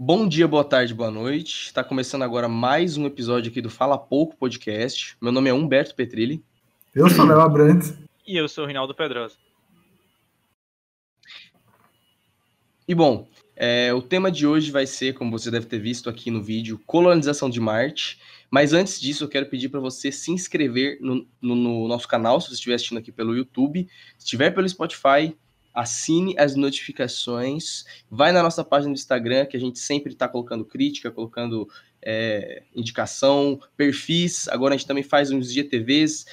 Bom dia, boa tarde, boa noite. Está começando agora mais um episódio aqui do Fala Pouco Podcast. Meu nome é Humberto Petrilli. Eu sou Léo Abrantes. E eu sou o Rinaldo Pedrosa. E bom, é, o tema de hoje vai ser, como você deve ter visto aqui no vídeo, colonização de Marte. Mas antes disso, eu quero pedir para você se inscrever no, no, no, nosso canal, se você estiver assistindo aqui pelo YouTube. Se estiver pelo Spotify, assine as notificações, vai na nossa página do Instagram, que a gente sempre está colocando crítica, colocando é, indicação, perfis. Agora a gente também faz uns GTVs,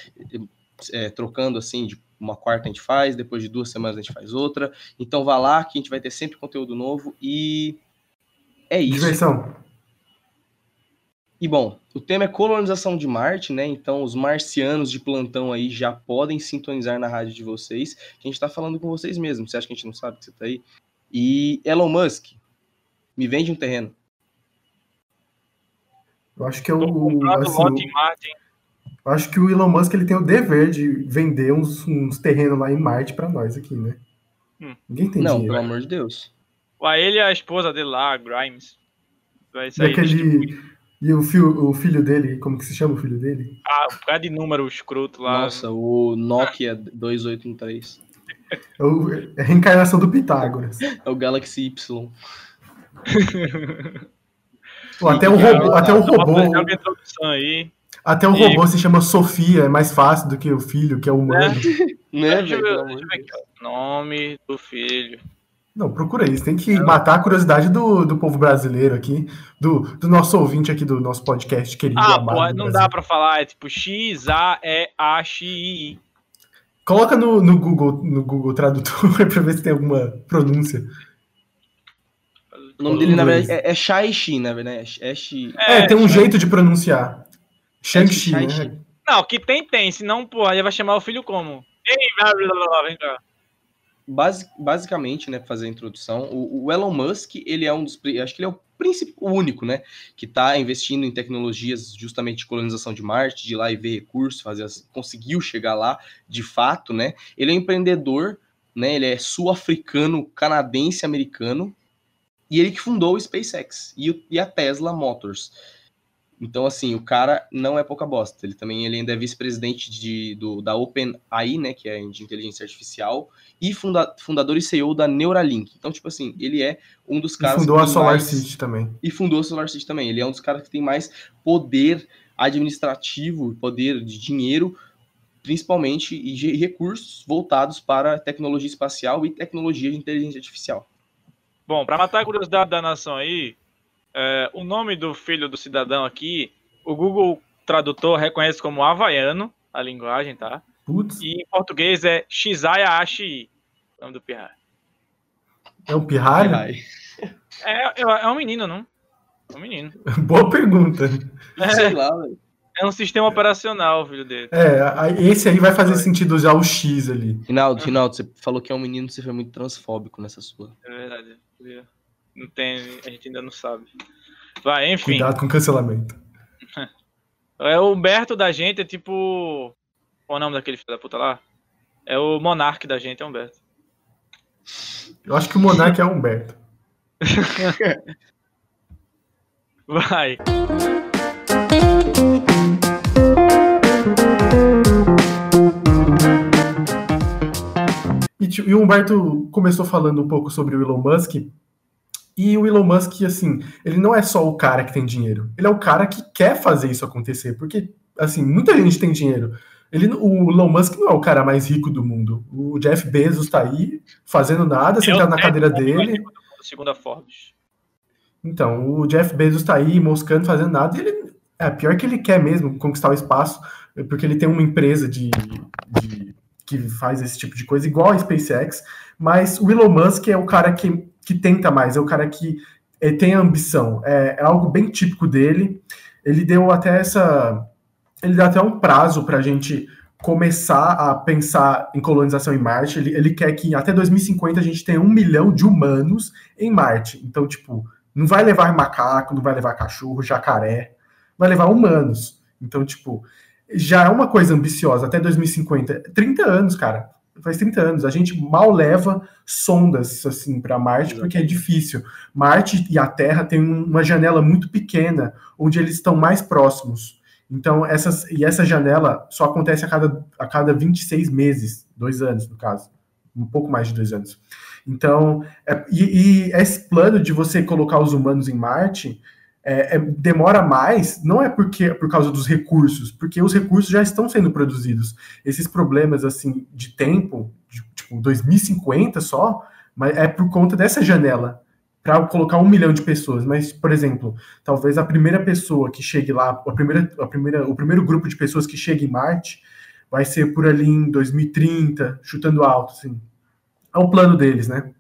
é, trocando assim, de uma quarta a gente faz, depois de duas semanas a gente faz outra. Então vá lá que a gente vai ter sempre conteúdo novo e é isso. Diversão. E bom, o tema é colonização de Marte, né? Então os marcianos de plantão aí já podem sintonizar na rádio de vocês. Que a gente tá falando com vocês mesmo. Você acha que a gente não sabe que você tá aí? E Elon Musk, me vende um terreno. Eu acho que é o. Assim, eu acho que o Elon Musk ele tem o dever de vender uns, uns terrenos lá em Marte para nós aqui, né? Hum. Ninguém tem não, dinheiro. pelo amor de Deus. Ué, ele e a esposa dele lá, a Grimes. Vai sair. Aquele. E o, fio, o filho dele, como que se chama o filho dele? Ah, o cara de número escroto lá. Nossa, o Nokia 2813. É, o, é a reencarnação do Pitágoras. É o Galaxy Y. Pô, até o robô. Até o robô. Aí. Até o robô se chama Sofia, é mais fácil do que o filho, que é humano. É. Né, deixa, eu, deixa eu ver aqui, Nome do filho. Não, procura isso. Tem que matar a curiosidade do, do povo brasileiro aqui, do, do nosso ouvinte aqui do nosso podcast querido. Ah, pô, não dá pra falar, é tipo X-A-E-A-X-I-I. Coloca no, no, Google, no Google Tradutor pra ver se tem alguma pronúncia. O nome dele, na verdade, é, é Shai-Chi, na verdade. É, é, é tem um jeito de pronunciar. Shang-Chi, é né? Não, que tem, tem. Senão, pô, aí vai chamar o filho como? Ei, vem cá basic, basicamente, né, fazer a introdução, o, o, Elon Musk, ele é um dos, acho que ele é o principal, único, né, que está investindo em tecnologias justamente de colonização de Marte, de ir lá e ver recursos, fazer conseguiu chegar lá, de fato, né, ele é um empreendedor, né, ele é sul-africano, canadense, americano, e ele que fundou o SpaceX e, e a Tesla Motors. Então, assim, o cara não é pouca bosta. Ele também ele ainda é vice-presidente de, do, da OpenAI, né, que é de inteligência artificial, e funda, fundador e CEO da Neuralink. Então, tipo assim, ele é um dos caras. E fundou a Solar mais... City também. E fundou a Solar City também. Ele é um dos caras que tem mais poder administrativo, poder de dinheiro, principalmente, e recursos voltados para tecnologia espacial e tecnologia de inteligência artificial. Bom, para matar a curiosidade da nação aí, é, o nome do filho do cidadão aqui, o Google Tradutor reconhece como havaiano, a linguagem, tá? Putz. E em português é Shizaya Ashi, o nome do pirralho. É um pirralho? É, é, é um menino, não? É um menino. Boa pergunta. É, Sei lá, velho. É um sistema operacional, filho dele. É, esse aí vai fazer sentido usar o X ali. Rinaldo, Rinaldo, você falou que é um menino, você foi muito transfóbico nessa sua. É verdade. Não tem, a gente ainda não sabe. Vai, enfim. Cuidado com o cancelamento. É o Humberto da gente, é tipo. Qual é o nome daquele filho da puta lá? É o Monarque da gente, é Humberto. Eu acho que o Monarque é o Humberto. Vai. E, o Humberto começou falando um pouco sobre o Elon Musk, e o Elon Musk, assim, ele não é só o cara que tem dinheiro, ele é o cara que quer fazer isso acontecer, porque, assim, muita gente tem dinheiro. Ele, o Elon Musk não é o cara mais rico do mundo. O Jeff Bezos tá aí, fazendo nada, sentado na cadeira dele. Segundo a Forbes. Então, o Jeff Bezos tá aí, moscando, fazendo nada, e ele. É pior que ele quer mesmo conquistar o espaço, porque ele tem uma empresa de, de que faz esse tipo de coisa, igual a SpaceX, mas o Elon Musk é o cara que que tenta mais, é o cara que é, tem ambição. É, é, algo bem típico dele. Ele deu até essa. Ele deu até um prazo para a gente começar a pensar em colonização em Marte. Ele, ele quer que até 2050 a gente tenha um milhão de humanos em Marte. Então, tipo, não vai levar macaco, não vai levar cachorro, jacaré, vai levar humanos. Então, tipo, já é uma coisa ambiciosa até 2050. 30 anos, cara. Faz 30 anos. A gente mal leva sondas assim para Marte porque é difícil. Marte e a Terra têm uma janela muito pequena onde eles estão mais próximos. Então, essas, e essa janela só acontece a cada, a cada 26 meses, dois anos, no caso. Um pouco mais de dois anos. Então, é, e, e, esse plano de você colocar os humanos em Marte é, é, demora mais, não é porque por causa dos recursos, porque os recursos já estão sendo produzidos. Esses problemas assim de tempo, de, tipo 2050 só, mas é por conta dessa janela para colocar um milhão de pessoas. Mas, por exemplo, talvez a primeira pessoa que chegue lá, a primeira, a primeira, o primeiro grupo de pessoas que chegue em Marte vai ser por ali em 2030, chutando alto, assim. É o plano deles, né?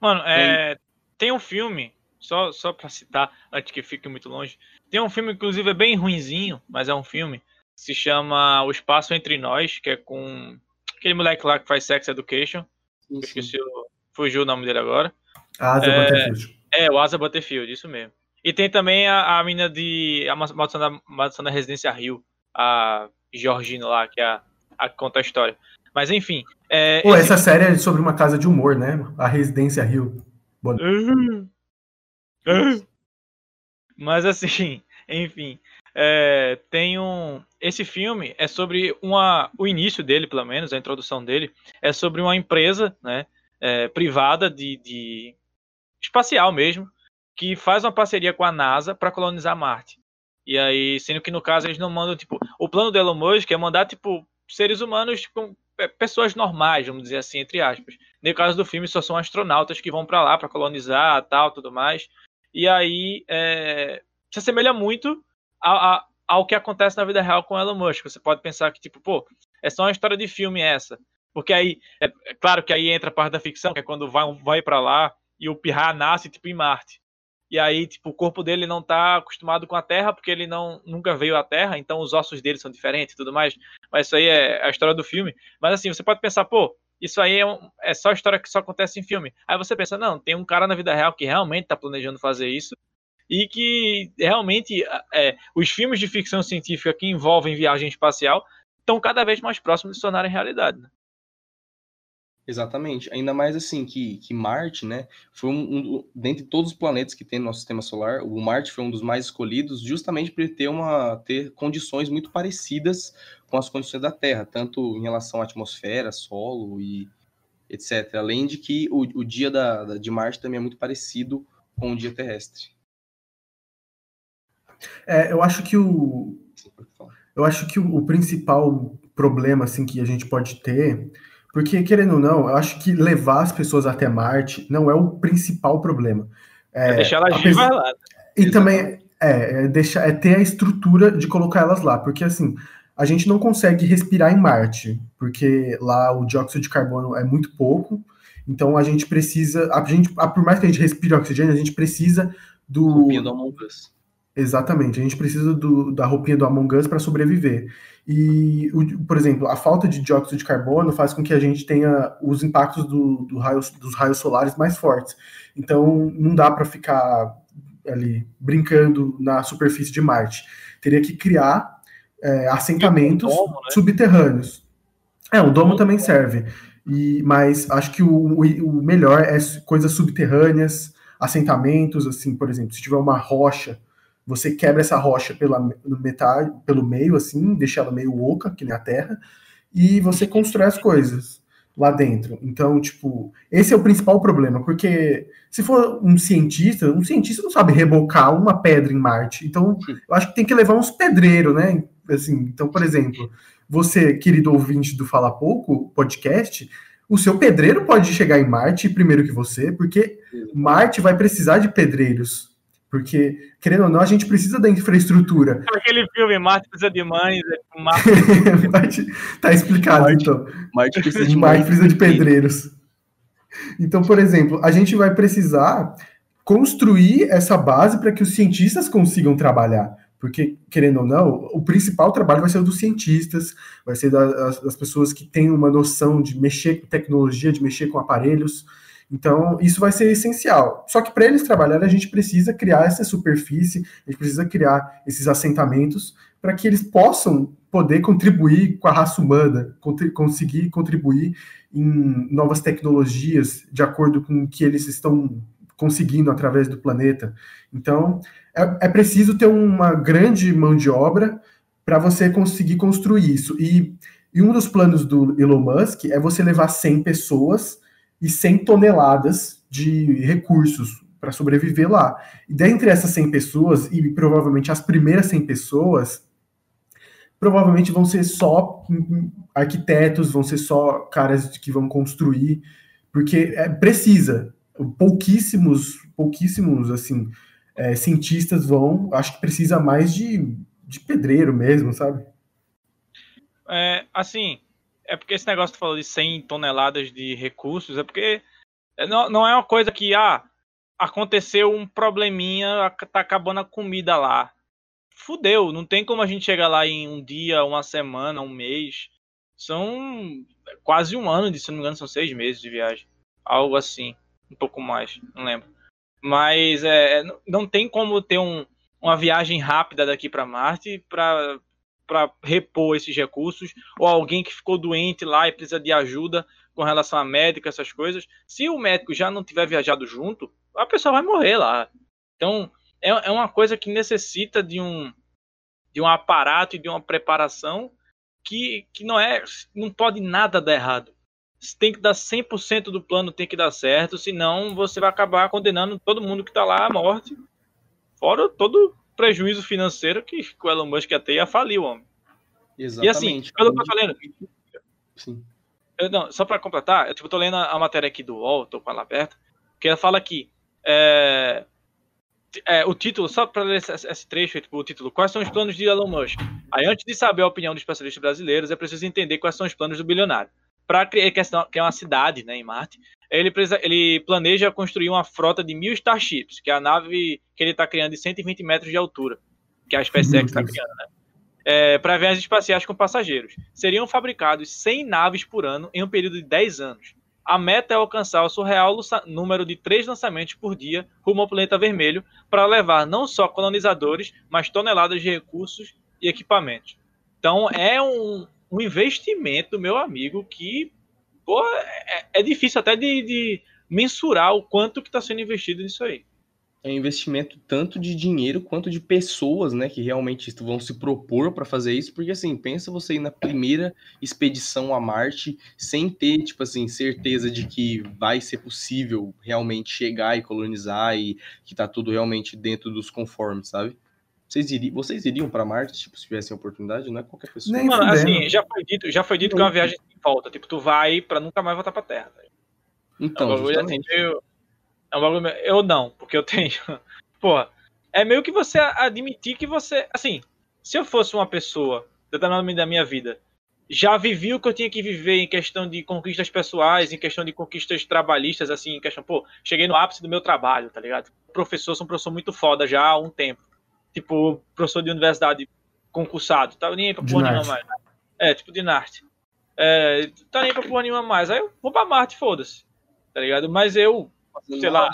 Mano, é, tem um filme, só, só pra citar, antes que fique muito longe, tem um filme, inclusive, é bem ruinzinho, mas é um filme, se chama O Espaço Entre Nós, que é com aquele moleque lá que faz Sex Education, sim, sim. esqueci o, fugiu o nome dele agora. Asa é, Butterfield. É, o Asa Butterfield, isso mesmo. E tem também a, a mina de A Maldição da, Maldição da Residência Rio, a Georgina lá, que é a, a que conta a história. Mas enfim. É, Pô, esse... essa série é sobre uma casa de humor, né? A Residência Rio. Boa... Mas assim, enfim. É, tem um. Esse filme é sobre uma. O início dele, pelo menos, a introdução dele, é sobre uma empresa, né? É, privada de, de espacial mesmo, que faz uma parceria com a NASA para colonizar Marte. E aí, sendo que no caso eles não mandam, tipo, o plano do Elon Musk é mandar, tipo, seres humanos com pessoas normais, vamos dizer assim, entre aspas. No caso do filme, só são astronautas que vão para lá para colonizar, tal, tudo mais. E aí é, se assemelha muito a, a, ao que acontece na vida real com Elon Musk. Você pode pensar que, tipo, pô, é só uma história de filme essa. Porque aí, é, é claro que aí entra a parte da ficção, que é quando vai, vai para lá e o Pirra nasce, tipo, em Marte e aí, tipo, o corpo dele não tá acostumado com a Terra, porque ele não nunca veio à Terra, então os ossos dele são diferentes e tudo mais. Mas isso aí é a história do filme. Mas assim, você pode pensar, pô, isso aí é, um, é só história que só acontece em filme. Aí você pensa, não, tem um cara na vida real que realmente tá planejando fazer isso e que realmente é, os filmes de ficção científica que envolvem viagem espacial estão cada vez mais próximos de se tornarem realidade. Né? Exatamente. Ainda mais assim que, que Marte, né, foi um, um, dentre todos os planetas que tem no nosso sistema solar, o Marte foi um dos mais escolhidos, justamente por ter uma ter condições muito parecidas com as condições da Terra, tanto em relação à atmosfera, solo e etc. Além de que o, o dia da, da, de Marte também é muito parecido com o dia terrestre. É, eu acho que o eu acho que o, o principal problema assim que a gente pode ter porque, querendo ou não, eu acho que levar as pessoas até Marte não é o principal problema. É, é deixar elas vivas lá. E também é, é, deixar, é ter a estrutura de colocar elas lá. Porque, assim, a gente não consegue respirar em Marte, porque lá o dióxido de carbono é muito pouco. Então a gente precisa, a gente, por mais que a gente respire oxigênio, a gente precisa do. Roupinha do Among Us. Exatamente, a gente precisa do, da roupinha do Among Us para sobreviver. E, por exemplo, a falta de dióxido de carbono faz com que a gente tenha os impactos do, do raio, dos raios solares mais fortes. Então, não dá para ficar ali brincando na superfície de Marte. Teria que criar é, assentamentos domo, né? subterrâneos. É, um domo também serve. E, mas acho que o, o, o melhor é coisas subterrâneas, assentamentos, assim, por exemplo, se tiver uma rocha você quebra essa rocha pela metade, pelo meio, assim, deixa ela meio oca, que nem a Terra, e você constrói as coisas lá dentro. Então, tipo, esse é o principal problema, porque se for um cientista, um cientista não sabe rebocar uma pedra em Marte. Então, eu acho que tem que levar uns pedreiros, né? Assim, então, por exemplo, você, querido ouvinte do Fala Pouco podcast, o seu pedreiro pode chegar em Marte primeiro que você, porque Marte vai precisar de pedreiros porque, querendo ou não, a gente precisa da infraestrutura. Aquele filme, Marte precisa de mães. É Marte... tá explicado, Marte, então. Marte precisa de, Marte precisa de pedreiros. Então, por exemplo, a gente vai precisar construir essa base para que os cientistas consigam trabalhar. Porque, querendo ou não, o principal trabalho vai ser o dos cientistas, vai ser das, das pessoas que têm uma noção de mexer com tecnologia, de mexer com aparelhos. Então, isso vai ser essencial. Só que para eles trabalharem, a gente precisa criar essa superfície, a gente precisa criar esses assentamentos para que eles possam poder contribuir com a raça humana, conseguir contribuir em novas tecnologias de acordo com o que eles estão conseguindo através do planeta. Então, é, é preciso ter uma grande mão de obra para você conseguir construir isso. E, e um dos planos do Elon Musk é você levar 100 pessoas e 100 toneladas de recursos para sobreviver lá. E dentre essas 100 pessoas, e provavelmente as primeiras 100 pessoas, provavelmente vão ser só arquitetos, vão ser só caras que vão construir, porque é, precisa. Pouquíssimos, pouquíssimos, assim, é, cientistas vão, acho que precisa mais de, de pedreiro mesmo, sabe? É, assim, é porque esse negócio que falou de 100 toneladas de recursos, é porque não, não é uma coisa que, ah, aconteceu um probleminha, tá acabando a comida lá. Fudeu, não tem como a gente chegar lá em um dia, uma semana, um mês. São quase um ano, se não me engano, são seis meses de viagem. Algo assim, um pouco mais, não lembro. Mas é, não tem como ter um, uma viagem rápida daqui para Marte para para repor esses recursos, ou alguém que ficou doente lá e precisa de ajuda com relação a médico, essas coisas. Se o médico já não tiver viajado junto, a pessoa vai morrer lá. Então, é, é uma coisa que necessita de um, de um aparato e de uma preparação que, que não é não pode nada dar errado tem que dar 100% do plano tem que dar certo, senão você vai acabar condenando todo mundo que está lá à morte. Fora todo prejuízo financeiro que, o Elon Musk ia ter ia falir o homem. Exatamente. E assim, eu tô lendo. Sim. Eu, não, só para completar, eu tipo, tô lendo a, matéria aqui do UOL, tô com ela aberta, que ela fala que é, é, o título, só para ler esse, esse trecho, tipo, o título, quais são os planos de Elon Musk? Aí, antes de saber a opinião dos especialistas brasileiros, é preciso entender quais são os planos do bilionário para criar que é uma cidade, né, em Marte. Ele, ele planeja construir uma frota de mil Starships, que é a nave que ele está criando de 120 metros de altura, que é a SpaceX está criando, né? É, para viagens espaciais com passageiros. Seriam fabricados 100 naves por ano em um período de 10 anos. A meta é alcançar o surreal número de três lançamentos por dia rumo ao planeta vermelho para levar não só colonizadores, mas toneladas de recursos e equipamentos. Então é um, um investimento, meu amigo, que pô, é, é difícil até de, de, mensurar o quanto que está sendo investido nisso aí. É um investimento tanto de dinheiro quanto de pessoas, né, que realmente vão se propor para fazer isso, porque assim, pensa você ir na primeira expedição a Marte sem ter, tipo assim, certeza de que vai ser possível realmente chegar e colonizar e que tá tudo realmente dentro dos conformes, sabe? Vocês iriam, vocês iriam para Marte, tipo, se tivessem oportunidade? Não é qualquer pessoa. Nem Mano, assim, já foi dito, já foi dito que é uma viagem sem volta. Tipo, tu vai para nunca mais voltar pra Terra. Então, é um bagulho, assim, eu, é um bagulho, eu não, porque eu tenho. Porra, é meio que você admitir que você. Assim, se eu fosse uma pessoa, determinadamente da minha vida, já vivi o que eu tinha que viver em questão de conquistas pessoais, em questão de conquistas trabalhistas, assim, em questão, pô, cheguei no ápice do meu trabalho, tá ligado? Professor, sou um professor muito foda já há um tempo tipo, professor de universidade concursado, tá nem aí pra porra nenhuma mais. É, tipo de Narte. É, tá nem pra porra nenhuma mais. Aí eu vou pra Marte, foda-se. Tá ligado? Mas eu, sei lá,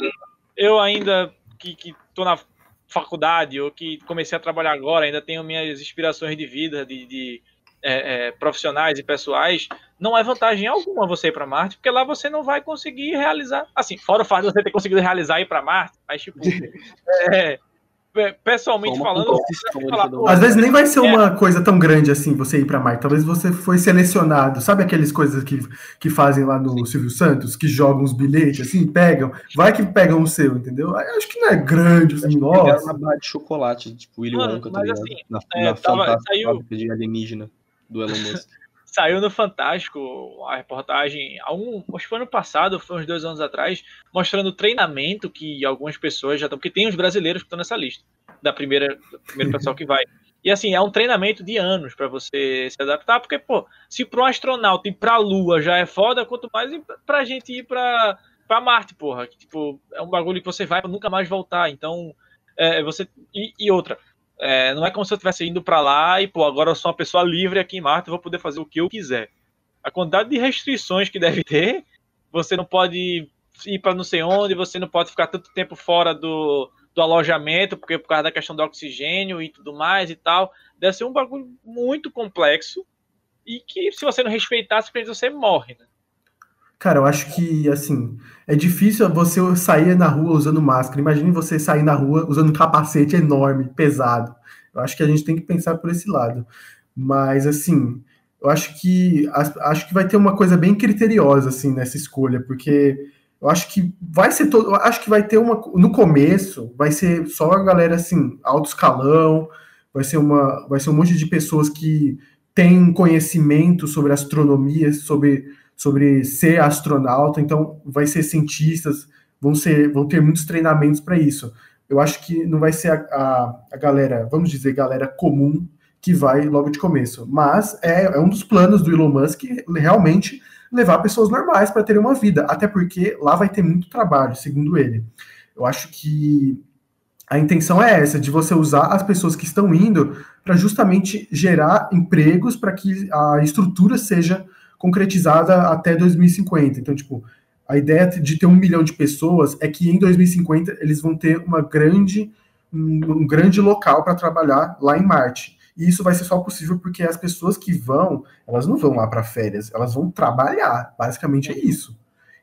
eu ainda que, que tô na faculdade ou que comecei a trabalhar agora, ainda tenho minhas inspirações de vida, de, de é, é, profissionais e pessoais, não é vantagem alguma você ir para Marte, porque lá você não vai conseguir realizar. Assim, fora o fato de você ter conseguido realizar ir para Marte, mas tipo. é, pessoalmente falando. Falar, Às vezes nem vai ser é. uma coisa tão grande assim você ir para Marte. Talvez você foi selecionado. Sabe aquelas coisas que, que fazem lá no Sim. Silvio Santos, que jogam os bilhetes assim, pegam, vai que pegam o seu, entendeu? Acho que não é grande, assim, nossa. uma barra de chocolate, tipo Willy Wonka, tá ligado? Assim, na, é, na tava, saiu... de alienígena do Elon Musk. Saiu no Fantástico a reportagem, acho que foi ano passado, foi uns dois anos atrás, mostrando o treinamento que algumas pessoas já estão, porque tem os brasileiros que estão nessa lista, da primeira, do primeiro pessoal que vai. E assim, é um treinamento de anos para você se adaptar, porque, pô, se para um astronauta ir para a Lua já é foda, quanto mais para gente ir para Marte, porra. Que, tipo, é um bagulho que você vai nunca mais voltar. Então, é, você. E, e outra, é, não é como se eu estivesse indo para lá e, pô, agora eu sou uma pessoa livre aqui em Marte, vou poder fazer o que eu quiser. A quantidade de restrições que deve ter, você não pode ir para não sei onde, você não pode ficar tanto tempo fora do, do alojamento, porque por causa da questão do oxigênio e tudo mais e tal. Deve ser um bagulho muito complexo e que se você não respeitar, você morre, né? Cara, eu acho que, assim, é difícil você sair na rua usando máscara. Imagine você sair na rua usando um capacete enorme, pesado. Eu acho que a gente tem que pensar por esse lado. Mas, assim, eu acho que acho que vai ter uma coisa bem criteriosa, assim, nessa escolha, porque eu acho que vai ser todo. acho que vai ter uma. No começo, vai ser só a galera, assim, alto escalão, vai ser, uma, vai ser um monte de pessoas que têm conhecimento sobre astronomia, sobre sobre ser astronauta, então vai ser cientistas, vão ser, vão ter muitos treinamentos para isso. Eu acho que não vai ser a, a, a, galera, vamos dizer, galera comum que vai logo de começo, mas é, é um dos planos do Elon Musk realmente levar pessoas normais para terem uma vida, até porque lá vai ter muito trabalho, segundo ele. Eu acho que a intenção é essa, de você usar as pessoas que estão indo para justamente gerar empregos para que a estrutura seja concretizada até 2050. Então, tipo, a ideia de ter um milhão de pessoas é que em 2050 eles vão ter uma grande, um, um grande local para trabalhar lá em Marte. E isso vai ser só possível porque as pessoas que vão, elas não vão lá para férias, elas vão trabalhar. Basicamente é isso.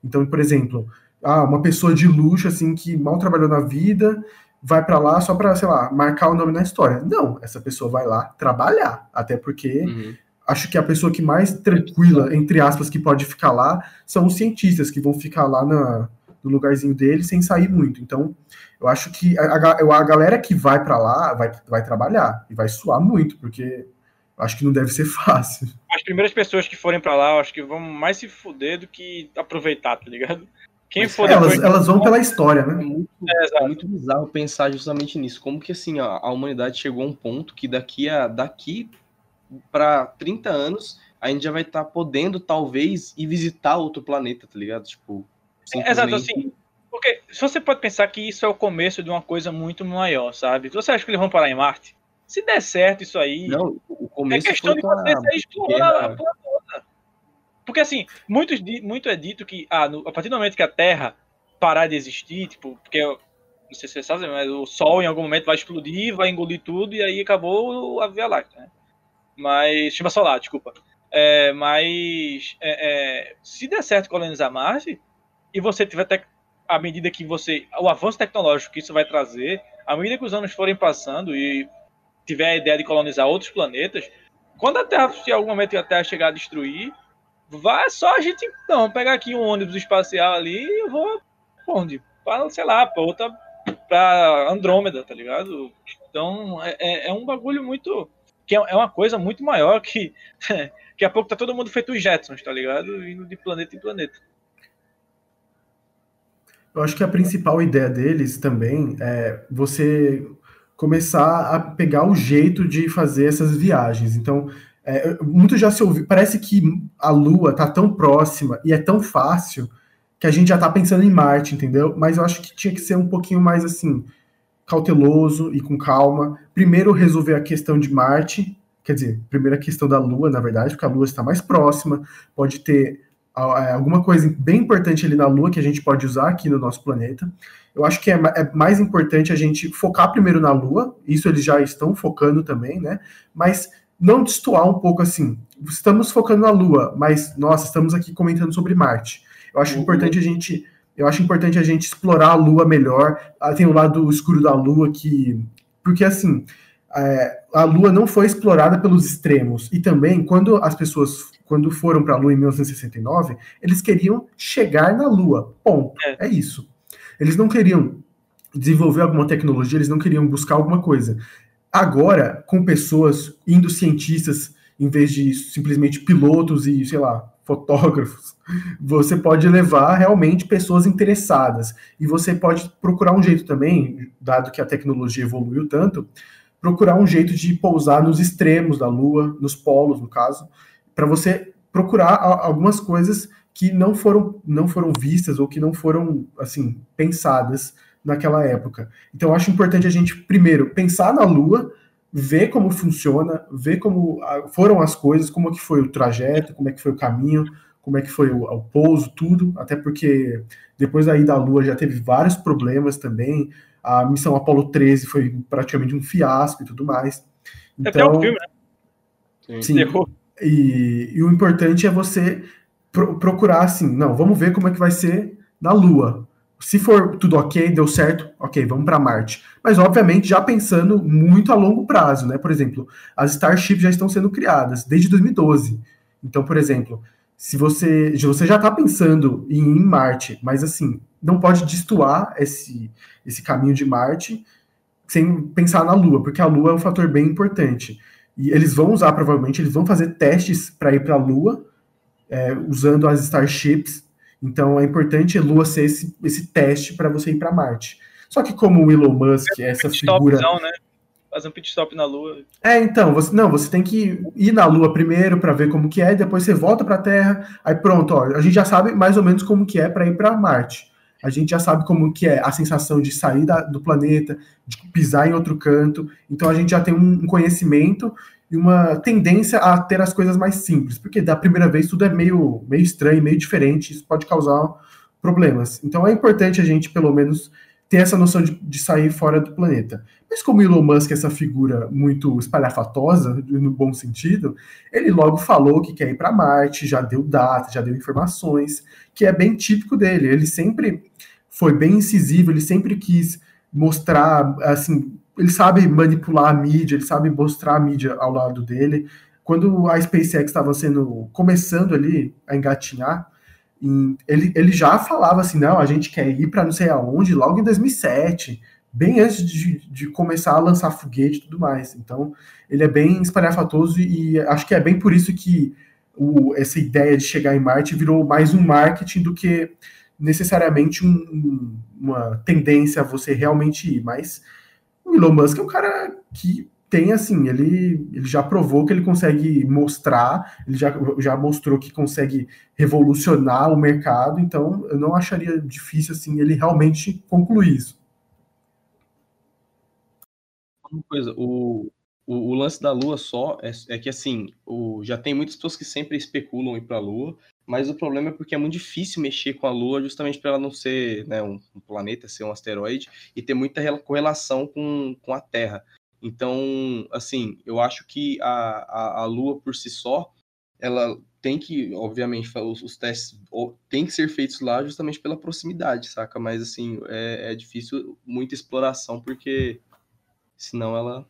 Então, por exemplo, ah, uma pessoa de luxo assim que mal trabalhou na vida vai para lá só para, sei lá, marcar o nome na história. Não, essa pessoa vai lá trabalhar, até porque uhum acho que a pessoa que mais tranquila, entre aspas, que pode ficar lá são os cientistas que vão ficar lá na, no lugarzinho deles sem sair muito. Então, eu acho que a, a, a galera que vai para lá vai, vai trabalhar e vai suar muito, porque acho que não deve ser fácil. As primeiras pessoas que forem para lá, acho que vão mais se fuder do que aproveitar, tá ligado? Quem for elas, elas vão pela história, né? É muito, é, é muito bizarro pensar justamente nisso. Como que assim a, a humanidade chegou a um ponto que daqui a daqui para 30 anos, a gente já vai estar tá podendo, talvez, ir visitar outro planeta, tá ligado? Tipo, simplesmente... Exato, assim. Porque se você pode pensar que isso é o começo de uma coisa muito maior, sabe? Você acha que eles vão parar em Marte? Se der certo isso aí. Não, o começo é questão de poder ser explorar a toda. Porque assim, muitos, muito é dito que ah, no, a partir do momento que a Terra parar de existir, tipo, porque não sei se você sabe, mas o Sol em algum momento vai explodir, vai engolir tudo e aí acabou a Via Láctea, né? Mas. Chuva solar, desculpa. É, mas é, é, se der certo colonizar Marte, e você tiver te, à medida que você. O avanço tecnológico que isso vai trazer, à medida que os anos forem passando e tiver a ideia de colonizar outros planetas, quando a Terra, se algum momento a Terra chegar a destruir, vai só a gente não pegar aqui um ônibus espacial ali e vou onde? Para, sei lá, para outra. para Andrômeda, tá ligado? Então é, é, é um bagulho muito que é, é uma coisa muito maior que daqui a pouco tá todo mundo feito os Jetsons, tá ligado? Indo de planeta em planeta. Eu acho que a principal ideia deles também é você começar a pegar o jeito de fazer essas viagens. Então, é, muito já se ouviu, parece que a Lua tá tão próxima e é tão fácil que a gente já tá pensando em Marte, entendeu? Mas eu acho que tinha que ser um pouquinho mais assim, cauteloso e com calma. Primeiro resolver a questão de Marte, quer dizer, primeiro a questão da Lua, na verdade, porque a Lua está mais próxima, pode ter alguma coisa bem importante ali na Lua que a gente pode usar aqui no nosso planeta. Eu acho que é, é, mais importante a gente focar primeiro na Lua, isso eles já estão focando também, né? Mas não destoar um pouco assim. Estamos focando na Lua, mas, nossa, estamos aqui comentando sobre Marte. Eu acho uhum. importante a gente eu acho importante a gente explorar a Lua melhor. Ah, tem o lado escuro da Lua que. Porque assim, é, a Lua não foi explorada pelos extremos. E também, quando as pessoas quando foram para a Lua em 1969, eles queriam chegar na Lua. Ponto. É. é isso. Eles não queriam desenvolver alguma tecnologia, eles não queriam buscar alguma coisa. Agora, com pessoas indo cientistas em vez de simplesmente pilotos e, sei lá, fotógrafos, você pode levar realmente pessoas interessadas. E você pode procurar um jeito também, dado que a tecnologia evoluiu tanto, procurar um jeito de pousar nos extremos da Lua, nos polos, no caso, para você procurar algumas coisas que não foram, não foram vistas ou que não foram, assim, pensadas naquela época. Então, eu acho importante a gente, primeiro, pensar na Lua, ver como funciona, ver como foram as coisas, como que foi o trajeto, como é que foi o caminho, como é que foi o, o pouso, tudo, até porque depois da ida à Lua já teve vários problemas também. A missão Apollo 13 foi praticamente um fiasco e tudo mais. Então, Até o filme, né? Sim. E, e, o importante é você pro, procurar assim, não, vamos ver como é que vai ser na Lua. Se for tudo ok, deu certo, ok, vamos para Marte. Mas, obviamente, já pensando muito a longo prazo, né? Por exemplo, as Starships já estão sendo criadas desde 2012. Então, por exemplo, se você, se você já está pensando em em Marte, mas assim, não pode destoar esse, esse caminho de Marte sem pensar na Lua, porque a Lua é um fator bem importante. E eles vão usar, provavelmente, eles vão fazer testes para ir para a Lua, é, usando as Starships então é importante a Lua ser esse, esse teste para você ir para Marte. Só que como o Elon Musk, é essa figura. né? Fazer um pit stop na Lua. É, então, você não, você tem que ir na Lua primeiro para ver como que é, depois você volta para a Terra. Aí pronto, ó, a gente já sabe mais ou menos como que é para ir para Marte. A gente já sabe como que é a sensação de sair da, do planeta, de pisar em outro canto. Então a gente já tem um conhecimento e uma tendência a ter as coisas mais simples, porque da primeira vez tudo é meio, meio estranho, meio diferente, isso pode causar problemas. Então é importante a gente, pelo menos, ter essa noção de, de sair fora do planeta. Mas como Elon Musk é essa figura muito espalhafatosa, no bom sentido, ele logo falou que quer ir para Marte, já deu data, já deu informações, que é bem típico dele. Ele sempre foi bem incisivo, ele sempre quis mostrar, assim, ele sabe manipular a mídia, ele sabe mostrar a mídia ao lado dele. Quando a SpaceX estava sendo começando ali a engatinhar, ele, ele já falava assim, não, a gente quer ir para não sei aonde, logo em 2007, bem antes de, de começar a lançar foguete e tudo mais. Então, ele é bem espalhafatoso e acho que é bem por isso que o, essa ideia de chegar em Marte virou mais um marketing do que necessariamente um, uma tendência a você realmente ir. Mas o Elon Musk é um cara que tem assim, ele, ele já provou que ele consegue mostrar, ele já, já mostrou que consegue revolucionar o mercado, então eu não acharia difícil assim ele realmente concluir isso. Uma coisa, o, o, o lance da Lua só é, é que assim, o, já tem muitas pessoas que sempre especulam ir para a Lua, mas o problema é porque é muito difícil mexer com a Lua, justamente para ela não ser né, um, planeta, ser um asteroide, e ter muita correlação com, com a Terra. Então, assim, eu acho que a, a, a Lua por si só, ela tem que, obviamente, os, os testes tem que ser feitos lá justamente pela proximidade, saca? Mas, assim, é, é difícil muita exploração, porque senão ela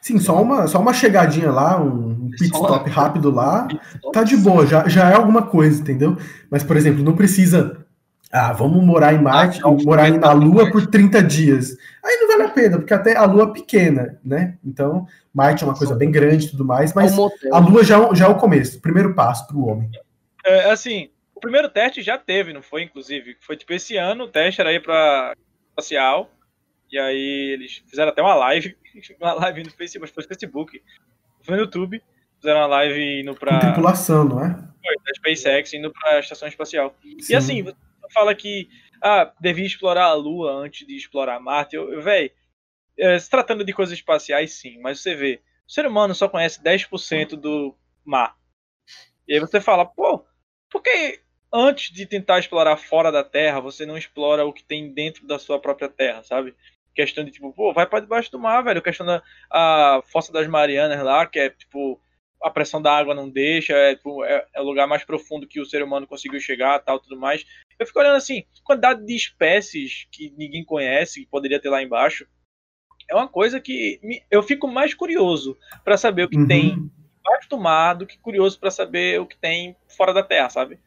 Sim, só uma, só uma chegadinha lá, um pit stop rápido lá, tá de boa, já, já é alguma coisa, entendeu? Mas, por exemplo, não precisa. Ah, vamos morar em Marte, ah, morar na Lua por 30 dias. Aí não vale a pena, porque até a Lua é pequena, né? Então, Marte é uma coisa bem grande e tudo mais, mas a Lua já, é já é o começo, o primeiro passo para o homem. É, assim, o primeiro teste já teve, não foi, inclusive? Foi tipo esse ano, o teste era aí para espacial, e aí eles fizeram até uma live uma live no Facebook, mas foi no Facebook, foi no YouTube, fizeram uma live indo pra. Tripulação, não é? Foi, da SpaceX, indo pra estação espacial. Sim. E assim, você fala que ah, devia explorar a Lua antes de explorar Marte. Eu, eu véi, é, se tratando de coisas espaciais, sim, mas você vê, o ser humano só conhece 10% do mar. E aí você fala, pô, por que antes de tentar explorar fora da Terra, você não explora o que tem dentro da sua própria Terra, sabe? Questão de tipo, pô, vai para debaixo do mar, velho. Questão da a Fossa das Marianas lá, que é tipo, a pressão da água não deixa, é, tipo, é, é, o lugar mais profundo que o ser humano conseguiu chegar, tal, tudo mais. Eu fico olhando assim, quantidade de espécies que ninguém conhece, que poderia ter lá embaixo. É uma coisa que me, eu fico mais curioso para saber o que uhum. tem embaixo do mar do que curioso para saber o que tem fora da Terra, sabe?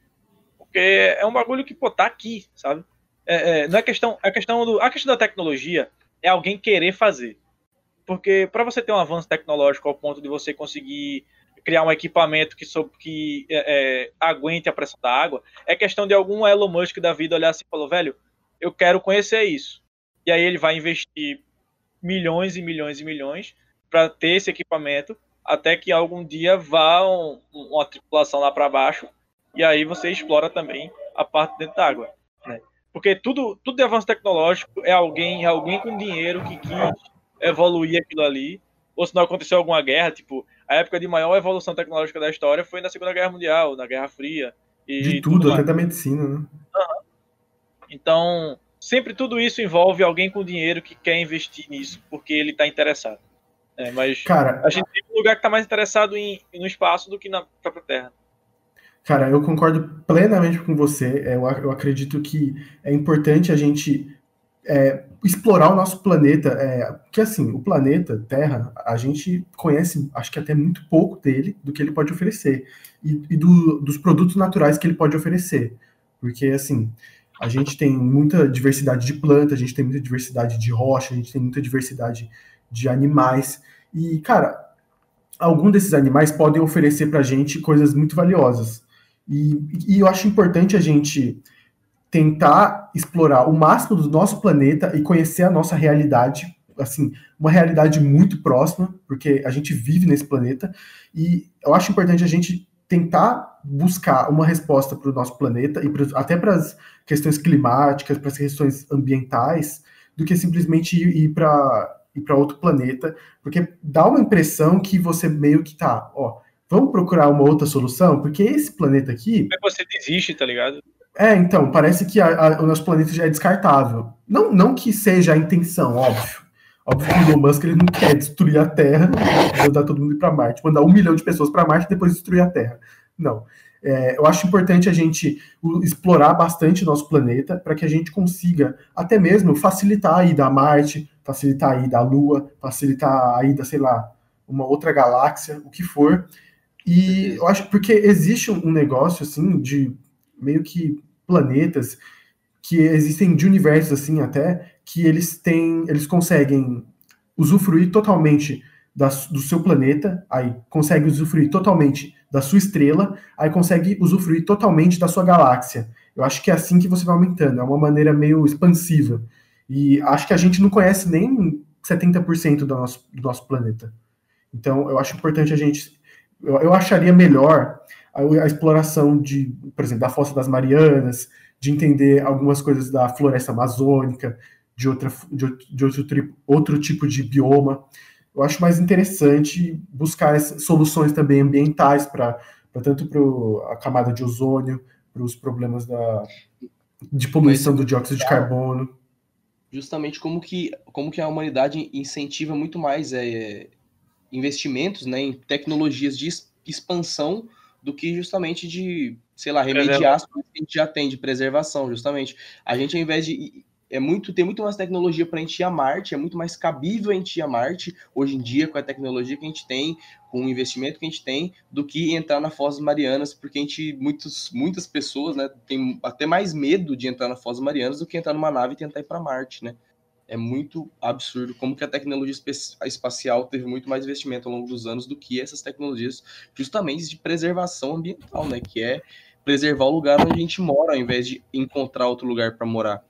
Porque é um bagulho que, pô, tá aqui, sabe? É, é, não é questão. A questão, do, a questão da tecnologia é alguém querer fazer. Porque para você ter um avanço tecnológico ao ponto de você conseguir criar um equipamento que, que é, é, aguente a pressão da água, é questão de algum Elon Musk da vida olhar assim e falar, velho, eu quero conhecer isso. E aí ele vai investir milhões e milhões e milhões para ter esse equipamento até que algum dia vá um, uma tripulação lá para baixo e aí você explora também a parte dentro da água. Né? Porque tudo, tudo de avanço tecnológico é alguém, é alguém com dinheiro que quis evoluir aquilo ali. Ou se não aconteceu alguma guerra, tipo, a época de maior evolução tecnológica da história foi na Segunda Guerra Mundial, na Guerra Fria. de tudo, tudo até da medicina, né? Uhum. Então, sempre tudo isso envolve alguém com dinheiro que quer investir nisso, porque ele está interessado. É, mas cara, a gente tem um lugar que está mais interessado em, no espaço do que na própria Terra. Cara, eu concordo plenamente com você. É, eu, eu acredito que é importante a gente é, explorar o nosso planeta. É, porque, assim, o planeta Terra, a gente conhece, acho que até muito pouco dele, do que ele pode oferecer. E, e do, dos produtos naturais que ele pode oferecer. Porque, assim, a gente tem muita diversidade de planta, a gente tem muita diversidade de rocha, a gente tem muita diversidade de animais. E, cara, algum desses animais podem oferecer pra gente coisas muito valiosas. E, e eu acho importante a gente tentar explorar o máximo do nosso planeta e conhecer a nossa realidade, assim, uma realidade muito próxima, porque a gente vive nesse planeta, e eu acho importante a gente tentar buscar uma resposta para o nosso planeta e pra, até para as questões climáticas, para as questões ambientais, do que simplesmente ir, ir para ir para outro planeta, porque dá uma impressão que você meio que tá, ó, vamos procurar uma outra solução, porque esse planeta aqui. É você desiste, tá ligado? É, então, parece que a, a, o nosso planeta já é descartável. Não, não que seja a intenção, óbvio. Óbvio que o Elon Musk ele não quer destruir a Terra, mandar todo mundo para Marte, mandar um milhão de pessoas para Marte e depois destruir a Terra. Não. É, eu acho importante a gente explorar bastante o nosso planeta para que a gente consiga até mesmo facilitar a ida a Marte, facilitar a ida à Lua, facilitar a ida, sei lá, uma outra galáxia, o que for. E eu acho porque existe um negócio assim de meio que planetas que existem de universos assim até que eles têm, eles conseguem usufruir totalmente da, do seu planeta, aí consegue usufruir totalmente da sua estrela, aí consegue usufruir totalmente da sua galáxia. Eu acho que é assim que você vai aumentando, é uma maneira meio expansiva. E acho que a gente não conhece nem 70% do nosso, do nosso planeta. Então, eu acho importante a gente. Eu, eu acharia melhor a, a, exploração de, por exemplo, da Fossa das Marianas, de entender algumas coisas da floresta amazônica, de, outra, de, de outro, outro tipo de bioma. Eu acho mais interessante buscar soluções também ambientais para tanto para a camada de ozônio, para os problemas da, de poluição do dióxido de carbono. Justamente como que, como que a humanidade incentiva muito mais é, investimentos né, em tecnologias de expansão do que justamente de, sei lá, remediar as coisas que a gente já tem, de preservação, justamente. A gente, ao invés de. É muito, tem muito mais tecnologia para a gente ir a Marte, é muito mais cabível a gente ir a Marte hoje em dia com a tecnologia que a gente tem, com o investimento que a gente tem, do que entrar na Foz Marianas, porque a gente, muitos, muitas pessoas, né, tem até mais medo de entrar na Foz Marianas do que entrar numa nave e tentar ir para Marte, né? É muito absurdo como que a tecnologia espacial teve muito mais investimento ao longo dos anos do que essas tecnologias justamente de preservação ambiental, né? Que é preservar o lugar onde a gente mora, ao invés de encontrar outro lugar para morar.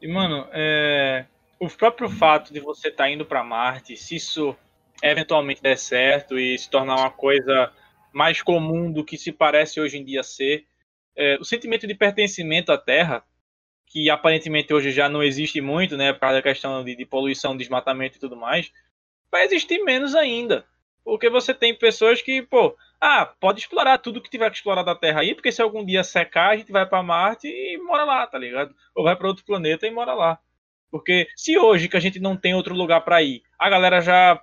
E, mano, é... o próprio fato de você estar tá indo para Marte, se isso eventualmente der certo e se tornar uma coisa mais comum do que se parece hoje em dia ser, é... o sentimento de pertencimento à Terra que aparentemente hoje já não existe muito, né, por causa da questão de, de poluição, desmatamento e tudo mais, vai existir menos ainda. Porque você tem pessoas que, pô, ah, pode explorar tudo que tiver que explorar da Terra aí, porque se algum dia secar, a gente vai para Marte e mora lá, tá ligado? Ou vai para outro planeta e mora lá. Porque se hoje que a gente não tem outro lugar para ir, a galera já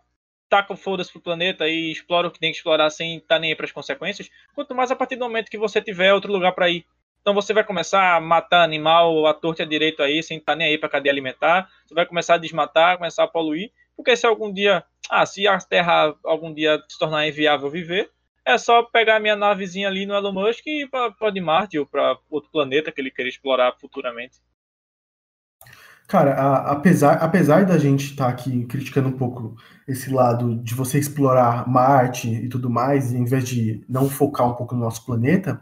taca o foda-se pro planeta e explora o que tem que explorar sem estar tá nem aí pras consequências, quanto mais a partir do momento que você tiver outro lugar para ir. Então você vai começar a matar animal à torta direito aí, sem estar nem aí para cadeia alimentar. Você vai começar a desmatar, começar a poluir. Porque se algum dia, ah, se a Terra algum dia se tornar inviável viver, é só pegar a minha navezinha ali no Elon Musk e ir para Marte ou para outro planeta que ele queira explorar futuramente. Cara, a, apesar, apesar da gente estar tá aqui criticando um pouco esse lado de você explorar Marte e tudo mais, em vez de não focar um pouco no nosso planeta,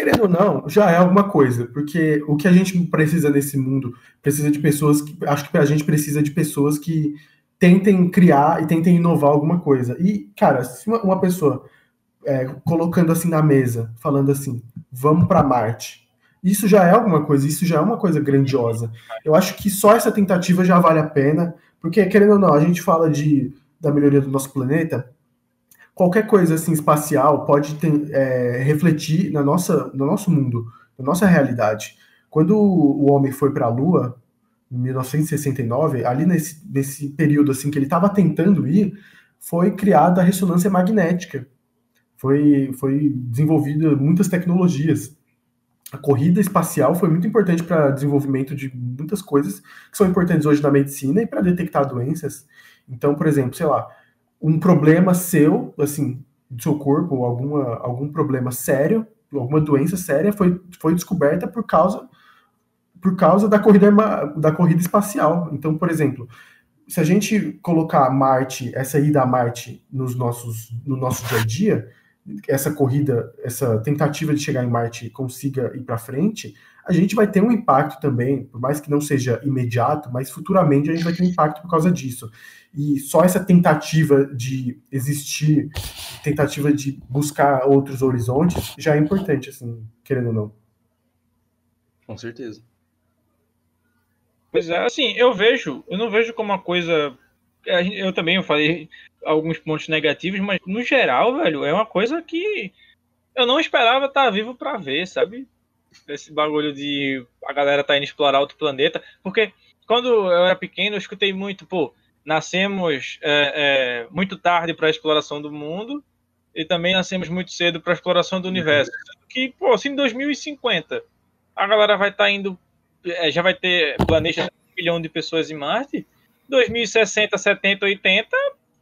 querendo ou não, já é alguma coisa, porque o que a gente precisa nesse mundo precisa de pessoas que. Acho que a gente precisa de pessoas que tentem criar e tentem inovar alguma coisa. E, cara, se uma, uma pessoa é, colocando assim na mesa, falando assim, vamos para Marte, isso já é alguma coisa, isso já é uma coisa grandiosa. Eu acho que só essa tentativa já vale a pena, porque, querendo ou não, a gente fala de, da melhoria do nosso planeta, qualquer coisa assim espacial pode ter, é, refletir na nossa, no nosso mundo, na nossa realidade. Quando o homem foi para a Lua, em 1969, ali nesse, nesse período assim que ele estava tentando ir, foi criada a ressonância magnética. Foi, foi desenvolvida muitas tecnologias. A corrida espacial foi muito importante para o desenvolvimento de muitas coisas que são importantes hoje na medicina e para detectar doenças. Então, por exemplo, sei lá, um problema seu, assim, do seu corpo, alguma, algum problema sério, alguma doença séria foi, foi descoberta por causa por causa da corrida, da corrida espacial. Então, por exemplo, se a gente colocar Marte, essa ida a Marte nos nossos, no nosso dia a dia, essa corrida, essa tentativa de chegar em Marte consiga ir para frente, a gente vai ter um impacto também, por mais que não seja imediato, mas futuramente a gente vai ter um impacto por causa disso. E só essa tentativa de existir, tentativa de buscar outros horizontes, já é importante, assim, querendo ou não. Com certeza. Pois é, assim, eu vejo, eu não vejo como uma coisa. É, eu também eu falei alguns pontos negativos, mas no geral, velho, é uma coisa que eu não esperava estar vivo para ver, sabe? Esse bagulho de a galera tá indo explorar outro planeta. Porque quando eu era pequeno, eu escutei muito, pô, nascemos é, é, muito tarde para a exploração do mundo e também nascemos muito cedo para a exploração do universo. Que, pô, assim, em 2050 a galera vai estar tá indo é, já vai ter planeta um bilhão de pessoas em Marte. 2060, 70, 80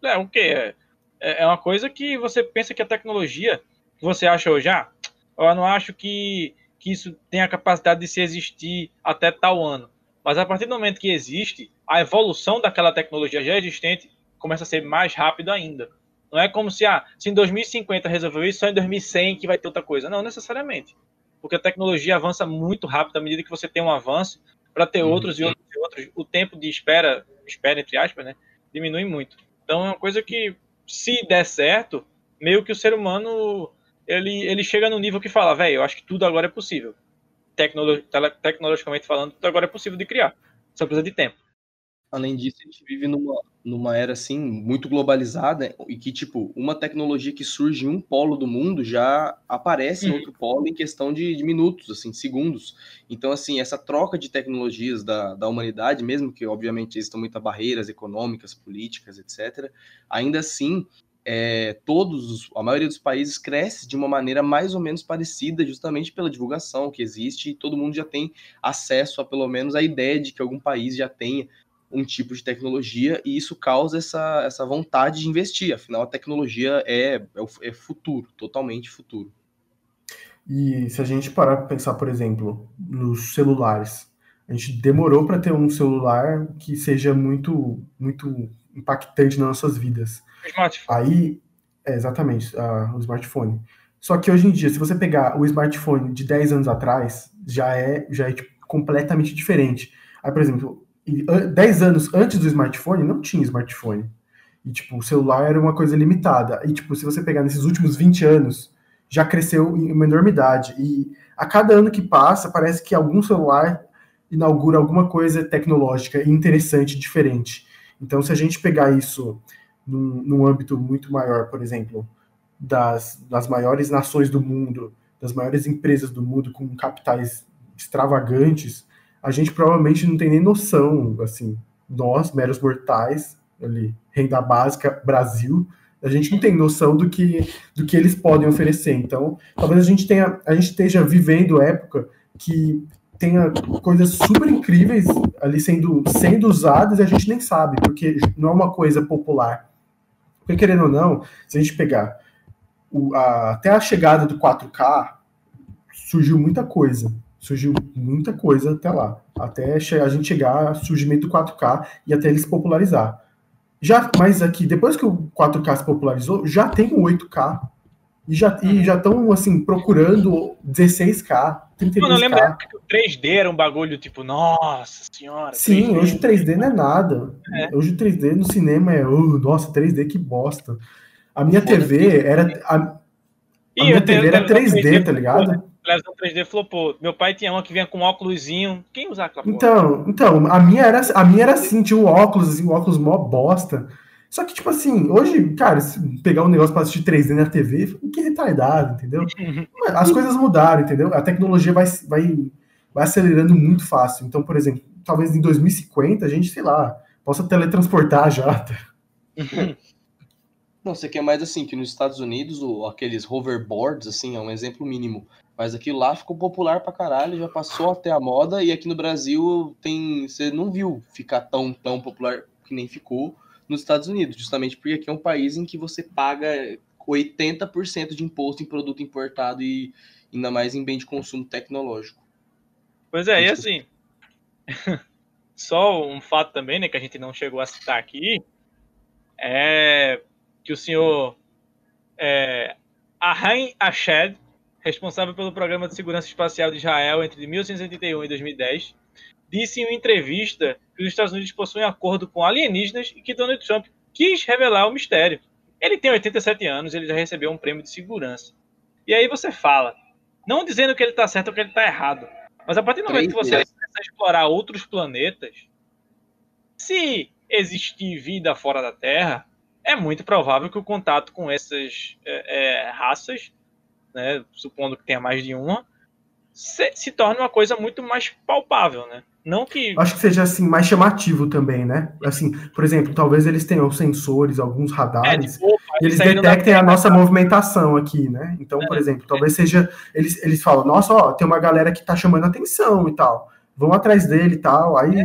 é o quê? É, é uma coisa que você pensa que a tecnologia que você acha hoje, ah, eu não acho que, que isso tem a capacidade de se existir até tal ano. Mas a partir do momento que existe, a evolução daquela tecnologia já existente começa a ser mais rápido ainda. Não é como se, ah, se em 2050 resolveu isso, só em 2100 que vai ter outra coisa. Não necessariamente porque a tecnologia avança muito rápido à medida que você tem um avanço, para ter uhum. outros e outros e outros, o tempo de espera, espera entre aspas, né, diminui muito. Então é uma coisa que, se der certo, meio que o ser humano ele, ele chega no nível que fala, velho, eu acho que tudo agora é possível. Tecnolo tecnologicamente falando, tudo agora é possível de criar. Só precisa de tempo. Além disso, a gente vive numa, numa era assim muito globalizada e que tipo uma tecnologia que surge em um polo do mundo já aparece em uhum. outro polo em questão de, de, minutos, assim, segundos. Então assim essa troca de tecnologias da, da humanidade, mesmo que obviamente existam muitas barreiras econômicas, políticas, etc. Ainda assim é, todos, a maioria dos países cresce de uma maneira mais ou menos parecida, justamente pela divulgação que existe, e todo mundo já tem acesso a pelo menos a ideia de que algum país já tenha um tipo de tecnologia e isso causa essa, essa vontade de investir. Afinal, a tecnologia é, é, é futuro, totalmente futuro. E se a gente parar para pensar, por exemplo, nos celulares, a gente demorou para ter um celular que seja muito, muito impactante nas nossas vidas. Smartphone. Aí, é, exatamente, uh, o smartphone. Só que hoje em dia, se você pegar o smartphone de 10 anos atrás, já é, já é tipo, completamente diferente. Aí, por exemplo, 10 anos antes do smartphone, não tinha smartphone. E, tipo, o celular era uma coisa limitada. E, tipo, se você pegar nesses últimos 20 anos, já cresceu em uma enormidade. E a cada ano que passa, parece que algum celular inaugura alguma coisa tecnológica interessante, diferente. Então, se a gente pegar isso num, num âmbito muito maior, por exemplo, das, das maiores nações do mundo, das maiores empresas do mundo com capitais extravagantes, a gente provavelmente não tem nem noção, assim, nós, meros mortais, ali, renda básica, Brasil, a gente não tem noção do que, do que eles podem oferecer. Então, talvez a gente tenha, a gente esteja vivendo época que tenha coisas super incríveis ali sendo, sendo usadas e a gente nem sabe, porque não é uma coisa popular. Porque, querendo ou não, se a gente pegar o, a, até a chegada do 4K, surgiu muita coisa surgiu muita coisa até lá, até a gente chegar ao surgimento do 4K e até ele se popularizar. Já, mas aqui, depois que o 4K se popularizou, já tem o 8K. E já e já estão assim procurando 16K, 32K. Mano, eu lembro que o 3D era um bagulho tipo, nossa senhora. Sim, 3D. hoje o 3D não é nada. É. Hoje o 3D no cinema é, oh, nossa, 3D que bosta. A minha TV era a, a minha TV era 3D, tá ligado? televisão 3D flopou. Meu pai tinha uma que vinha com um óculosinho. Quem usa aquela Então, então a, minha era, a minha era assim, tinha um óculos, assim, um óculos mó bosta. Só que, tipo assim, hoje, cara, se pegar um negócio para assistir 3D na TV, que retardado, entendeu? As coisas mudaram, entendeu? A tecnologia vai, vai, vai acelerando muito fácil. Então, por exemplo, talvez em 2050 a gente, sei lá, possa teletransportar já. Não, você quer mais assim, que nos Estados Unidos, o, aqueles hoverboards, assim, é um exemplo mínimo. Mas aquilo lá ficou popular pra caralho, já passou até a moda, e aqui no Brasil tem. Você não viu ficar tão, tão popular que nem ficou nos Estados Unidos, justamente porque aqui é um país em que você paga 80% de imposto em produto importado e ainda mais em bem de consumo tecnológico. Pois é, e assim, só um fato também, né, que a gente não chegou a citar aqui, é que o senhor é, Ahain Ashed, responsável pelo Programa de Segurança Espacial de Israel entre 1981 e 2010, disse em uma entrevista que os Estados Unidos possuem acordo com alienígenas e que Donald Trump quis revelar o mistério. Ele tem 87 anos, ele já recebeu um prêmio de segurança. E aí você fala, não dizendo que ele está certo ou que ele está errado, mas a partir do momento que você começa a explorar outros planetas, se existir vida fora da Terra, é muito provável que o contato com essas é, é, raças, né, supondo que tenha mais de uma, se, se torne uma coisa muito mais palpável, né? Não que. Acho que seja assim mais chamativo também, né? Assim, por exemplo, talvez eles tenham sensores, alguns radares, é, tipo, e eles detectem a nossa movimentação aqui, né? Então, é, por exemplo, talvez seja. Eles, eles falam, nossa, ó, tem uma galera que tá chamando atenção e tal. Vão atrás dele e tal. Aí. É.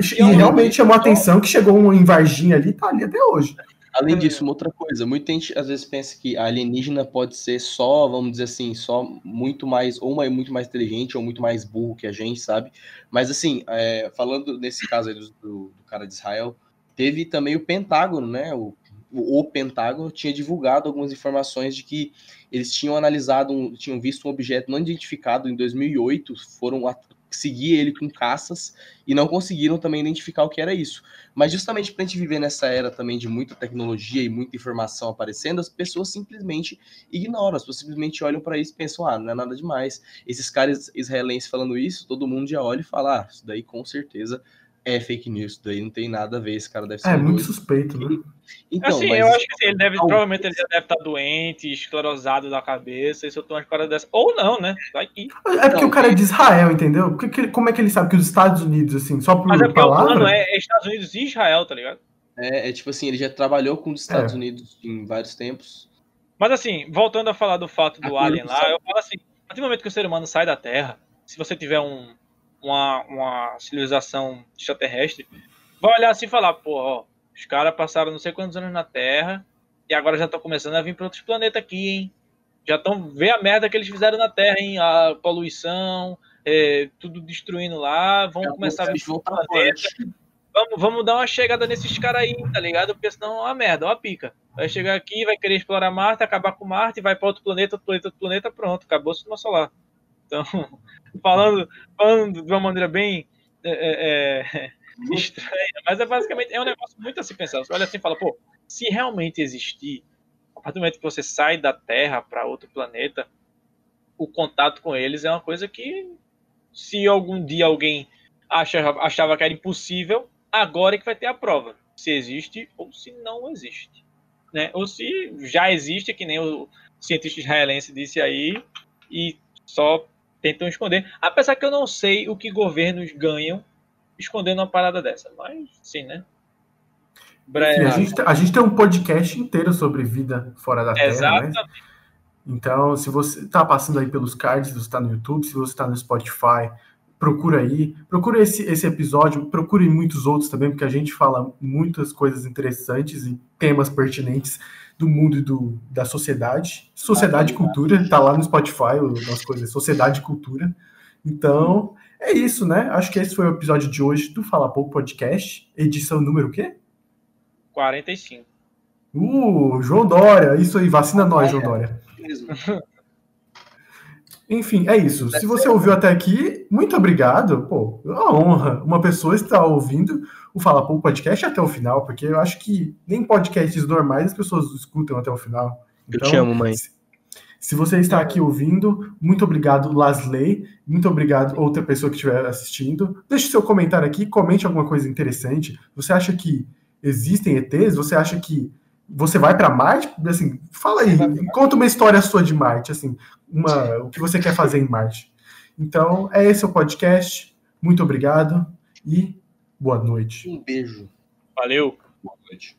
E, e realmente chamou a atenção que chegou um em Varginha ali, tá ali até hoje. Além disso, uma outra coisa, muita gente às vezes pensa que a alienígena pode ser só, vamos dizer assim, só muito mais, ou muito mais inteligente, ou muito mais burro que a gente, sabe? Mas assim, é, falando nesse caso aí do, do, do, cara de Israel, teve também o Pentágono, né? O, o, o, Pentágono tinha divulgado algumas informações de que eles tinham analisado, um, tinham visto um objeto não identificado em 2008, foram seguir ele com caças e não conseguiram também identificar o que era isso. Mas justamente para a gente viver nessa era também de muita tecnologia e muita informação aparecendo, as pessoas simplesmente ignoram, as pessoas simplesmente olham para isso e pensam, ah, não é nada demais. Esses caras israelenses falando isso, todo mundo já olha e fala, ah, isso daí com certeza é fake news, daí não tem nada a ver, esse cara deve ser. É muito suspeito, né? Então, assim, mas... eu acho que ele deve, provavelmente ele já deve estar doente, esclerosado da cabeça, isso eu uma coisa dessa. Ou não, né? Vai É porque não, o cara é de Israel, entendeu? como é que ele sabe que os Estados Unidos, assim, só por Mas é porque palavra... o plano é Estados Unidos e Israel, tá ligado? É, é tipo assim, ele já trabalhou com os Estados é. Unidos em vários tempos. Mas assim, voltando a falar do fato do a Alien lá, eu falo assim, a partir do momento que o ser humano sai da Terra, se você tiver um, uma, uma civilização extraterrestre, vai olhar assim e falar, pô, ó, os caras passaram não sei quantos anos na Terra e agora já estão começando a vir para outros planetas aqui, hein? Já estão vê a merda que eles fizeram na Terra, hein? A poluição, é, tudo destruindo lá, vão começar a vir para planeta. Vamos, vamos dar uma chegada nesses caras aí, tá ligado? Porque senão é uma merda, é uma pica. Vai chegar aqui, vai querer explorar Marte, acabar com Marte, vai para outro planeta, outro planeta, outro planeta, pronto, acabou o sistema solar. Então, falando, falando de uma maneira bem é, é, é estranha, mas é basicamente é um negócio muito assim pensar. Você olha assim e fala, pô, se realmente existir, a partir do momento que você sai da Terra para outro planeta, o contato com eles é uma coisa que, se algum dia alguém achava, achava que era impossível, agora é que vai ter a prova se existe ou se não existe. Né? Ou se já existe, que nem o cientista israelense disse aí, e só tentam esconder. Apesar que eu não sei o que governos ganham escondendo uma parada dessa. Mas, sim, né? Breve. A, gente, a gente tem um podcast inteiro sobre vida fora da Terra? Exatamente. Né? Então, se você está passando aí pelos cards, se você está no YouTube, se você está no Spotify, procura aí, procura esse, esse episódio, procure muitos outros também, porque a gente fala muitas coisas interessantes e temas pertinentes do mundo e do, da sociedade. Sociedade e Cultura, tá lá no Spotify, o nosso coisa, Sociedade e Cultura. Então, é isso, né? Acho que esse foi o episódio de hoje do Fala Pouco Podcast, edição número o quê? 45. Uh, João Dória, isso aí, vacina nós, João Dória. Enfim, é isso. Se você ouviu até aqui, muito obrigado. Pô, é uma honra uma pessoa estar ouvindo o Fala Pouco Podcast até o final, porque eu acho que nem podcasts normais as pessoas escutam até o final. Então, eu te amo, mãe. Se, se você está aqui ouvindo, muito obrigado, Lasley. Muito obrigado, outra pessoa que estiver assistindo. Deixe seu comentário aqui, comente alguma coisa interessante. Você acha que existem ETs? Você acha que você vai para Marte? Assim, fala aí, conta uma história sua de Marte, assim, uma, o que você quer fazer em Marte. Então, é esse o podcast. Muito obrigado e boa noite. Um beijo. Valeu. Boa noite.